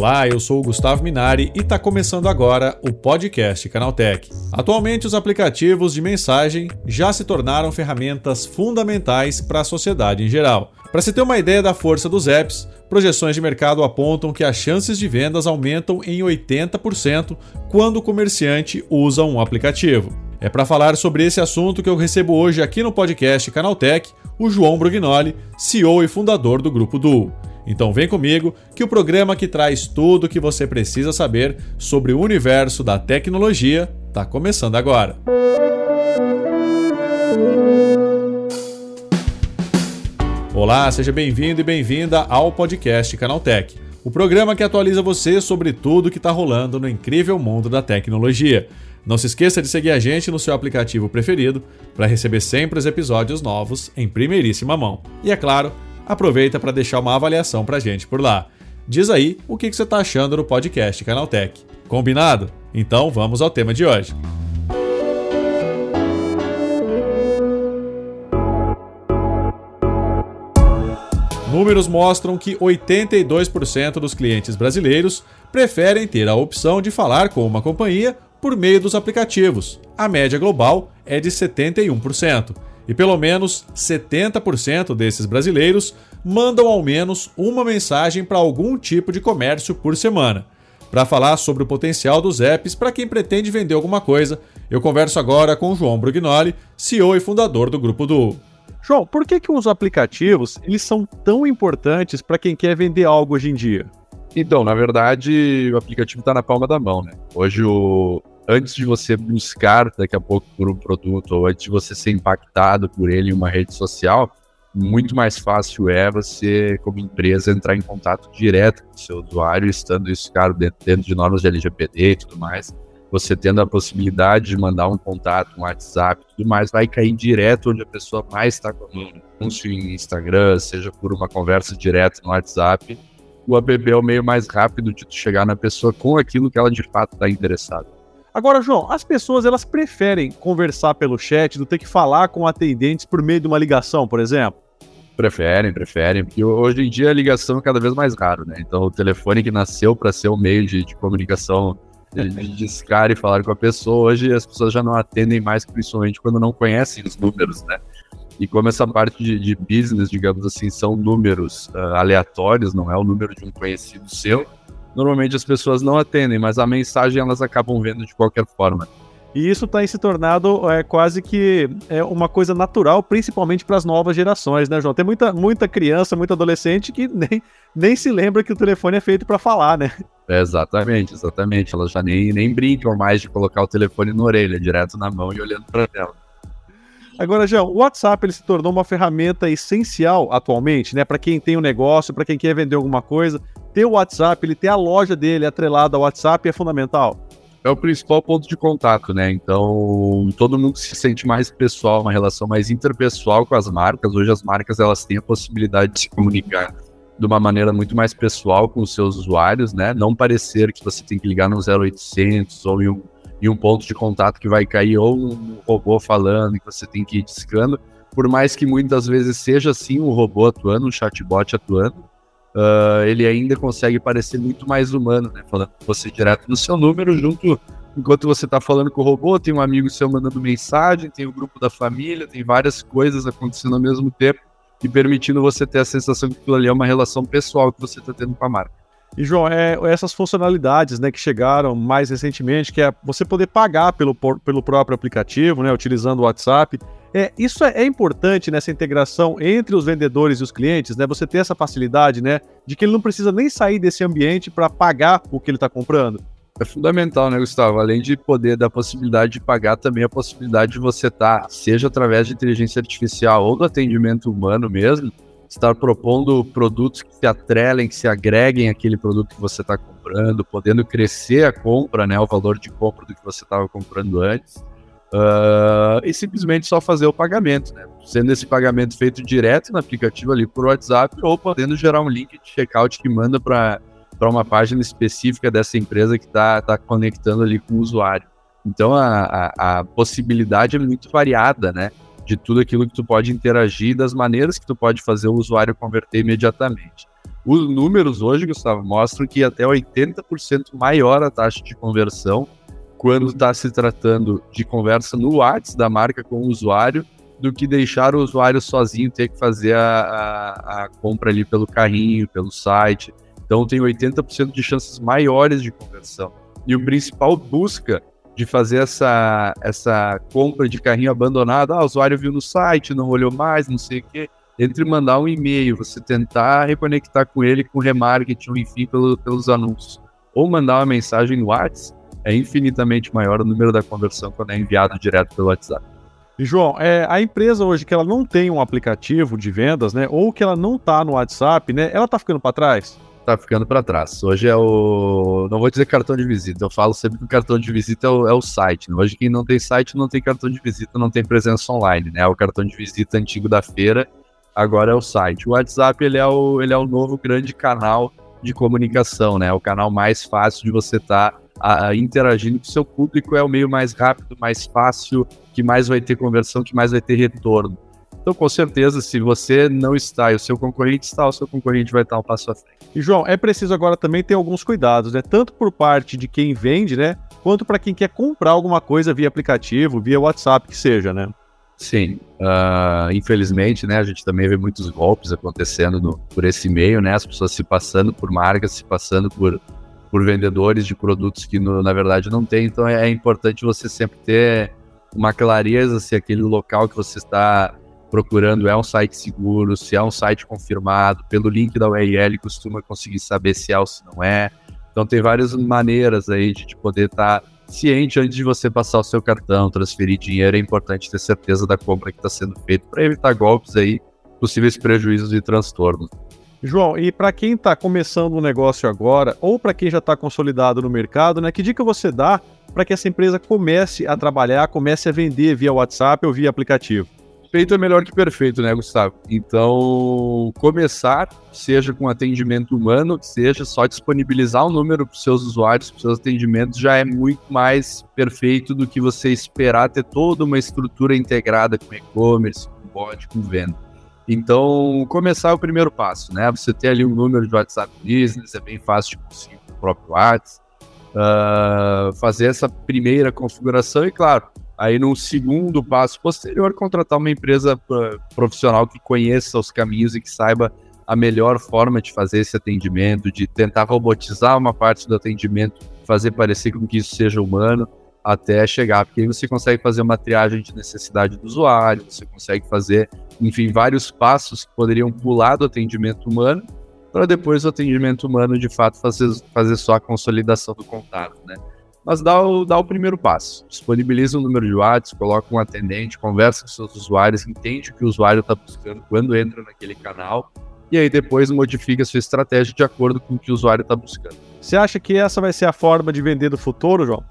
Olá, eu sou o Gustavo Minari e está começando agora o podcast Canaltech. Atualmente, os aplicativos de mensagem já se tornaram ferramentas fundamentais para a sociedade em geral. Para se ter uma ideia da força dos apps, projeções de mercado apontam que as chances de vendas aumentam em 80% quando o comerciante usa um aplicativo. É para falar sobre esse assunto que eu recebo hoje aqui no podcast Canaltech o João Brugnoli, CEO e fundador do Grupo Duo. Então vem comigo que o programa que traz tudo o que você precisa saber sobre o universo da tecnologia está começando agora. Olá, seja bem-vindo e bem-vinda ao podcast Canaltech, o programa que atualiza você sobre tudo que está rolando no incrível mundo da tecnologia. Não se esqueça de seguir a gente no seu aplicativo preferido para receber sempre os episódios novos em primeiríssima mão. E é claro, aproveita para deixar uma avaliação para a gente por lá. Diz aí o que você está achando do podcast Canaltech. Combinado? Então vamos ao tema de hoje. Números mostram que 82% dos clientes brasileiros preferem ter a opção de falar com uma companhia por meio dos aplicativos. A média global é de 71% e pelo menos 70% desses brasileiros mandam ao menos uma mensagem para algum tipo de comércio por semana. Para falar sobre o potencial dos apps para quem pretende vender alguma coisa, eu converso agora com João Brugnoli, CEO e fundador do Grupo Duo. João, por que, que os aplicativos eles são tão importantes para quem quer vender algo hoje em dia? Então, na verdade, o aplicativo está na palma da mão, né? Hoje, o... antes de você buscar daqui a pouco por um produto, ou antes de você ser impactado por ele em uma rede social, muito mais fácil é você, como empresa, entrar em contato direto com o seu usuário, estando isso, claro, dentro, dentro de normas de LGPD e tudo mais. Você tendo a possibilidade de mandar um contato, um WhatsApp tudo mais, vai cair direto onde a pessoa mais está com anúncio em Instagram, seja por uma conversa direta no WhatsApp o app é o meio mais rápido de chegar na pessoa com aquilo que ela de fato está interessada. Agora, João, as pessoas elas preferem conversar pelo chat do ter que falar com atendentes por meio de uma ligação, por exemplo? Preferem, preferem, porque hoje em dia a ligação é cada vez mais raro, né? Então o telefone que nasceu para ser o meio de, de comunicação, de, de discar e falar com a pessoa, hoje as pessoas já não atendem mais, principalmente quando não conhecem os números, né? E como essa parte de, de business, digamos assim, são números uh, aleatórios, não é o número de um conhecido seu, normalmente as pessoas não atendem, mas a mensagem elas acabam vendo de qualquer forma. E isso tem se tornado é, quase que é, uma coisa natural, principalmente para as novas gerações, né, João? Tem muita, muita criança, muito adolescente que nem, nem se lembra que o telefone é feito para falar, né? É, exatamente, exatamente. Elas já nem, nem brincam mais de colocar o telefone na orelha, direto na mão e olhando para ela. Agora, João, o WhatsApp ele se tornou uma ferramenta essencial atualmente, né? Para quem tem um negócio, para quem quer vender alguma coisa, ter o WhatsApp, ele ter a loja dele atrelada ao WhatsApp é fundamental. É o principal ponto de contato, né? Então, todo mundo se sente mais pessoal, uma relação mais interpessoal com as marcas. Hoje as marcas elas têm a possibilidade de se comunicar de uma maneira muito mais pessoal com os seus usuários, né? Não parecer que você tem que ligar no 0800 ou em um e um ponto de contato que vai cair ou um robô falando que você tem que ir discando. Por mais que muitas vezes seja assim um robô atuando, um chatbot atuando, uh, ele ainda consegue parecer muito mais humano, né? Falando com você direto no seu número, junto enquanto você está falando com o robô, tem um amigo seu mandando mensagem, tem o grupo da família, tem várias coisas acontecendo ao mesmo tempo e permitindo você ter a sensação que aquilo ali é uma relação pessoal que você está tendo com a marca. E, João, é essas funcionalidades né, que chegaram mais recentemente, que é você poder pagar pelo, pelo próprio aplicativo, né, utilizando o WhatsApp. É, isso é, é, importante nessa integração entre os vendedores e os clientes, né? Você ter essa facilidade, né? De que ele não precisa nem sair desse ambiente para pagar o que ele está comprando. É fundamental, né, Gustavo? Além de poder dar a possibilidade de pagar, também a possibilidade de você estar, tá, seja através de inteligência artificial ou do atendimento humano mesmo, estar propondo produtos que se atrelem, que se agreguem àquele produto que você está comprando, podendo crescer a compra, né, o valor de compra do que você estava comprando antes, uh, e simplesmente só fazer o pagamento, né, sendo esse pagamento feito direto no aplicativo ali por WhatsApp ou podendo gerar um link de checkout que manda para uma página específica dessa empresa que está tá conectando ali com o usuário. Então a, a, a possibilidade é muito variada, né? de tudo aquilo que tu pode interagir, das maneiras que tu pode fazer o usuário converter imediatamente. Os números hoje, Gustavo, mostram que até 80% maior a taxa de conversão quando está se tratando de conversa no WhatsApp da marca com o usuário do que deixar o usuário sozinho ter que fazer a, a, a compra ali pelo carrinho, pelo site. Então tem 80% de chances maiores de conversão. E o principal busca de fazer essa, essa compra de carrinho abandonado, ah, o usuário viu no site, não olhou mais, não sei o quê, entre mandar um e-mail, você tentar reconectar com ele com remarketing, enfim, pelo, pelos anúncios, ou mandar uma mensagem no WhatsApp, é infinitamente maior o número da conversão quando é enviado direto pelo WhatsApp. E João, é, a empresa hoje que ela não tem um aplicativo de vendas, né, ou que ela não está no WhatsApp, né, ela está ficando para trás? Está ficando para trás. Hoje é o, não vou dizer cartão de visita, eu falo sempre que o cartão de visita é o, é o site. Né? Hoje quem não tem site não tem cartão de visita, não tem presença online, né? É o cartão de visita antigo da feira, agora é o site. O WhatsApp ele é o, ele é o novo grande canal de comunicação, né? É o canal mais fácil de você estar tá a, a, interagindo com o seu público é o meio mais rápido, mais fácil, que mais vai ter conversão, que mais vai ter retorno. Então, com certeza, se você não está e o seu concorrente está, o seu concorrente vai estar um passo à frente. E, João, é preciso agora também ter alguns cuidados, né? Tanto por parte de quem vende, né? Quanto para quem quer comprar alguma coisa via aplicativo, via WhatsApp, que seja, né? Sim, uh, infelizmente, né, a gente também vê muitos golpes acontecendo no, por esse meio, né, as pessoas se passando por marcas, se passando por por vendedores de produtos que no, na verdade não tem. Então é, é importante você sempre ter uma clareza se aquele local que você está procurando é um site seguro, se é um site confirmado, pelo link da URL costuma conseguir saber se é ou se não é. Então tem várias maneiras aí de, de poder estar tá ciente antes de você passar o seu cartão, transferir dinheiro, é importante ter certeza da compra que está sendo feita para evitar golpes aí, possíveis prejuízos e transtornos. João, e para quem está começando um negócio agora, ou para quem já está consolidado no mercado, né, que dica você dá para que essa empresa comece a trabalhar, comece a vender via WhatsApp ou via aplicativo? Feito é melhor que perfeito, né, Gustavo? Então, começar, seja com atendimento humano, seja só disponibilizar o um número para os seus usuários, para os seus atendimentos, já é muito mais perfeito do que você esperar ter toda uma estrutura integrada com e-commerce, com bot, com venda. Então, começar é o primeiro passo, né? Você ter ali um número de WhatsApp Business, é bem fácil de conseguir o próprio WhatsApp. Uh, fazer essa primeira configuração e, claro, aí no segundo passo posterior, contratar uma empresa profissional que conheça os caminhos e que saiba a melhor forma de fazer esse atendimento, de tentar robotizar uma parte do atendimento, fazer parecer com que isso seja humano até chegar, porque aí você consegue fazer uma triagem de necessidade do usuário, você consegue fazer, enfim, vários passos que poderiam pular do atendimento humano para depois o atendimento humano de fato fazer, fazer só a consolidação do contato, né? Mas dá o, dá o primeiro passo, disponibiliza um número de WhatsApp, coloca um atendente, conversa com seus usuários, entende o que o usuário está buscando quando entra naquele canal e aí depois modifica a sua estratégia de acordo com o que o usuário está buscando. Você acha que essa vai ser a forma de vender do futuro, João?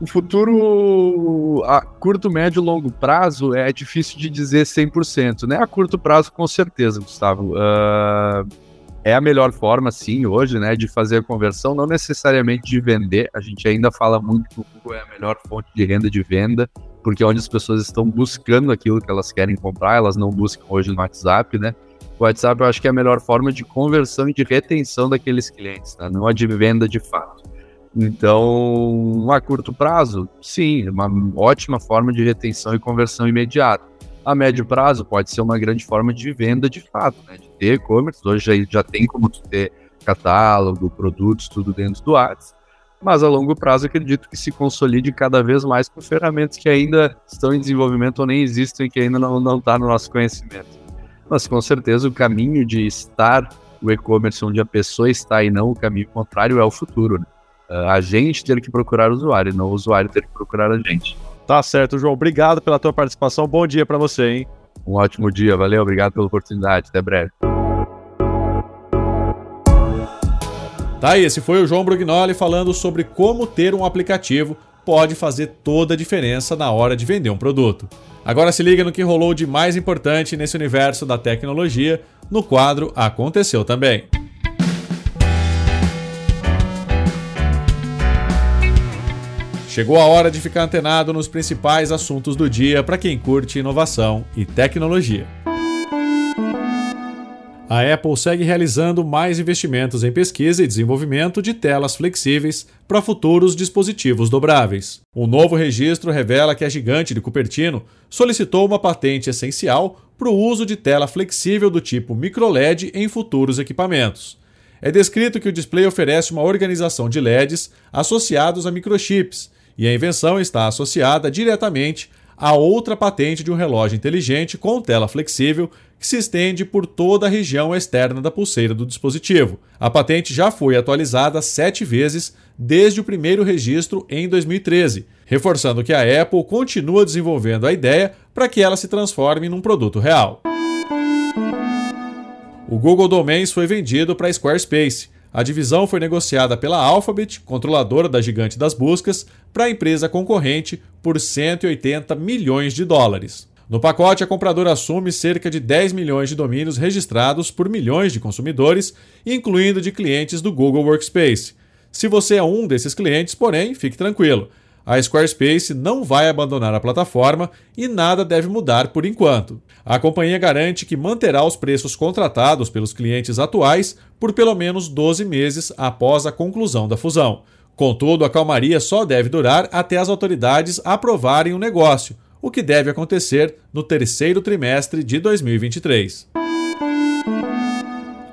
O futuro a curto, médio e longo prazo é difícil de dizer 100%, né? A curto prazo, com certeza, Gustavo. Uh, é a melhor forma, sim, hoje, né, de fazer a conversão, não necessariamente de vender. A gente ainda fala muito que o Google é a melhor fonte de renda de venda, porque é onde as pessoas estão buscando aquilo que elas querem comprar, elas não buscam hoje no WhatsApp, né? O WhatsApp eu acho que é a melhor forma de conversão e de retenção daqueles clientes, tá? não a de venda de fato. Então, a curto prazo, sim, uma ótima forma de retenção e conversão imediata. A médio prazo pode ser uma grande forma de venda de fato, né? de ter e-commerce. Hoje já, já tem como ter catálogo, produtos, tudo dentro do WhatsApp. Mas a longo prazo, acredito que se consolide cada vez mais com ferramentas que ainda estão em desenvolvimento ou nem existem, que ainda não está no nosso conhecimento. Mas com certeza o caminho de estar o e-commerce onde a pessoa está e não o caminho contrário é o futuro. Né? A gente ter que procurar o usuário, não o usuário ter que procurar a gente. Tá certo, João. Obrigado pela tua participação. Bom dia para você, hein? Um ótimo dia. Valeu, obrigado pela oportunidade. Até breve. Tá aí, esse foi o João Brugnoli falando sobre como ter um aplicativo pode fazer toda a diferença na hora de vender um produto. Agora se liga no que rolou de mais importante nesse universo da tecnologia no quadro Aconteceu também. Chegou a hora de ficar antenado nos principais assuntos do dia para quem curte inovação e tecnologia. A Apple segue realizando mais investimentos em pesquisa e desenvolvimento de telas flexíveis para futuros dispositivos dobráveis. Um novo registro revela que a gigante de Cupertino solicitou uma patente essencial para o uso de tela flexível do tipo microLED em futuros equipamentos. É descrito que o display oferece uma organização de LEDs associados a microchips, e a invenção está associada diretamente a outra patente de um relógio inteligente com tela flexível que se estende por toda a região externa da pulseira do dispositivo. A patente já foi atualizada sete vezes desde o primeiro registro em 2013, reforçando que a Apple continua desenvolvendo a ideia para que ela se transforme num produto real. O Google Domains foi vendido para a Squarespace. A divisão foi negociada pela Alphabet, controladora da gigante das buscas, para a empresa concorrente por 180 milhões de dólares. No pacote, a compradora assume cerca de 10 milhões de domínios registrados por milhões de consumidores, incluindo de clientes do Google Workspace. Se você é um desses clientes, porém, fique tranquilo. A Squarespace não vai abandonar a plataforma e nada deve mudar por enquanto. A companhia garante que manterá os preços contratados pelos clientes atuais por pelo menos 12 meses após a conclusão da fusão. Contudo, a calmaria só deve durar até as autoridades aprovarem o negócio, o que deve acontecer no terceiro trimestre de 2023.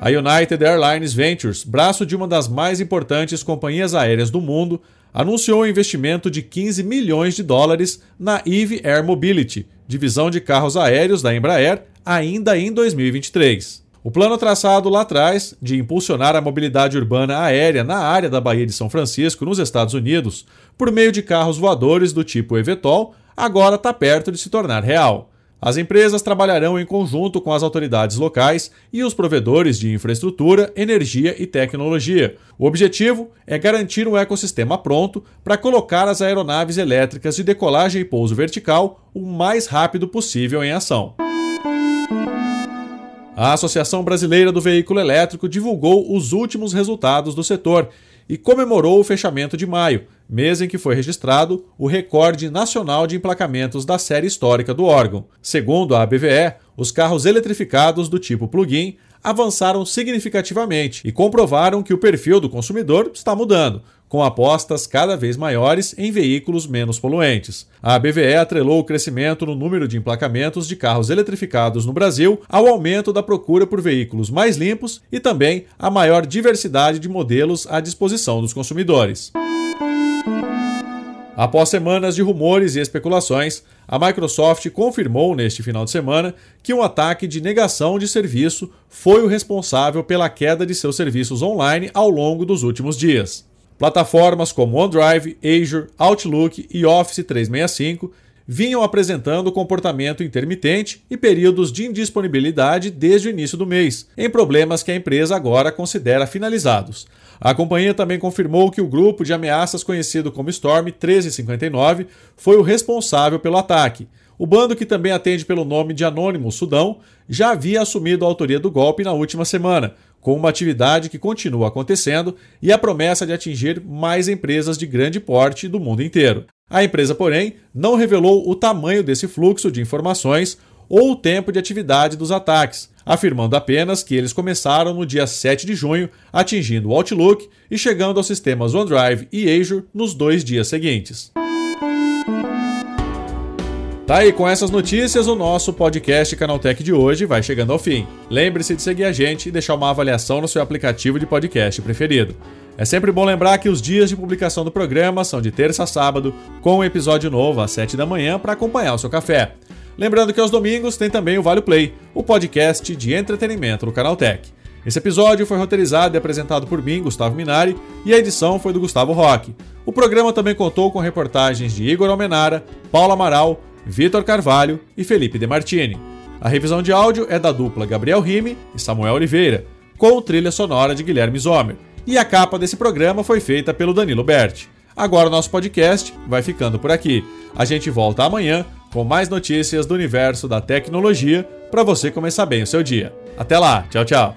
A United Airlines Ventures, braço de uma das mais importantes companhias aéreas do mundo, anunciou um investimento de 15 milhões de dólares na Eve Air Mobility, divisão de carros aéreos da Embraer, ainda em 2023. O plano traçado lá atrás de impulsionar a mobilidade urbana aérea na área da Baía de São Francisco, nos Estados Unidos, por meio de carros voadores do tipo eVTOL, agora está perto de se tornar real. As empresas trabalharão em conjunto com as autoridades locais e os provedores de infraestrutura, energia e tecnologia. O objetivo é garantir um ecossistema pronto para colocar as aeronaves elétricas de decolagem e pouso vertical o mais rápido possível em ação. A Associação Brasileira do Veículo Elétrico divulgou os últimos resultados do setor e comemorou o fechamento de maio, mês em que foi registrado o recorde nacional de emplacamentos da série histórica do órgão. Segundo a ABVE, os carros eletrificados do tipo plug-in avançaram significativamente e comprovaram que o perfil do consumidor está mudando, com apostas cada vez maiores em veículos menos poluentes. A BVE atrelou o crescimento no número de emplacamentos de carros eletrificados no Brasil ao aumento da procura por veículos mais limpos e também a maior diversidade de modelos à disposição dos consumidores. Após semanas de rumores e especulações, a Microsoft confirmou neste final de semana que um ataque de negação de serviço foi o responsável pela queda de seus serviços online ao longo dos últimos dias. Plataformas como OneDrive, Azure, Outlook e Office 365 vinham apresentando comportamento intermitente e períodos de indisponibilidade desde o início do mês, em problemas que a empresa agora considera finalizados. A companhia também confirmou que o grupo de ameaças conhecido como Storm 1359 foi o responsável pelo ataque. O bando, que também atende pelo nome de Anônimo Sudão, já havia assumido a autoria do golpe na última semana, com uma atividade que continua acontecendo e a promessa de atingir mais empresas de grande porte do mundo inteiro. A empresa, porém, não revelou o tamanho desse fluxo de informações ou o tempo de atividade dos ataques, afirmando apenas que eles começaram no dia 7 de junho, atingindo o Outlook e chegando aos sistemas OneDrive e Azure nos dois dias seguintes. Tá aí, com essas notícias, o nosso podcast Canaltech de hoje vai chegando ao fim. Lembre-se de seguir a gente e deixar uma avaliação no seu aplicativo de podcast preferido. É sempre bom lembrar que os dias de publicação do programa são de terça a sábado, com um episódio novo às 7 da manhã para acompanhar o seu café. Lembrando que aos domingos tem também o Vale Play, o podcast de entretenimento do Canaltech. Esse episódio foi roteirizado e apresentado por mim, Gustavo Minari, e a edição foi do Gustavo Roque. O programa também contou com reportagens de Igor Almenara, Paula Amaral, Vitor Carvalho e Felipe De Martini. A revisão de áudio é da dupla Gabriel Rime e Samuel Oliveira, com trilha sonora de Guilherme Zomer. E a capa desse programa foi feita pelo Danilo Berti. Agora o nosso podcast vai ficando por aqui. A gente volta amanhã com mais notícias do universo da tecnologia para você começar bem o seu dia. Até lá, tchau, tchau.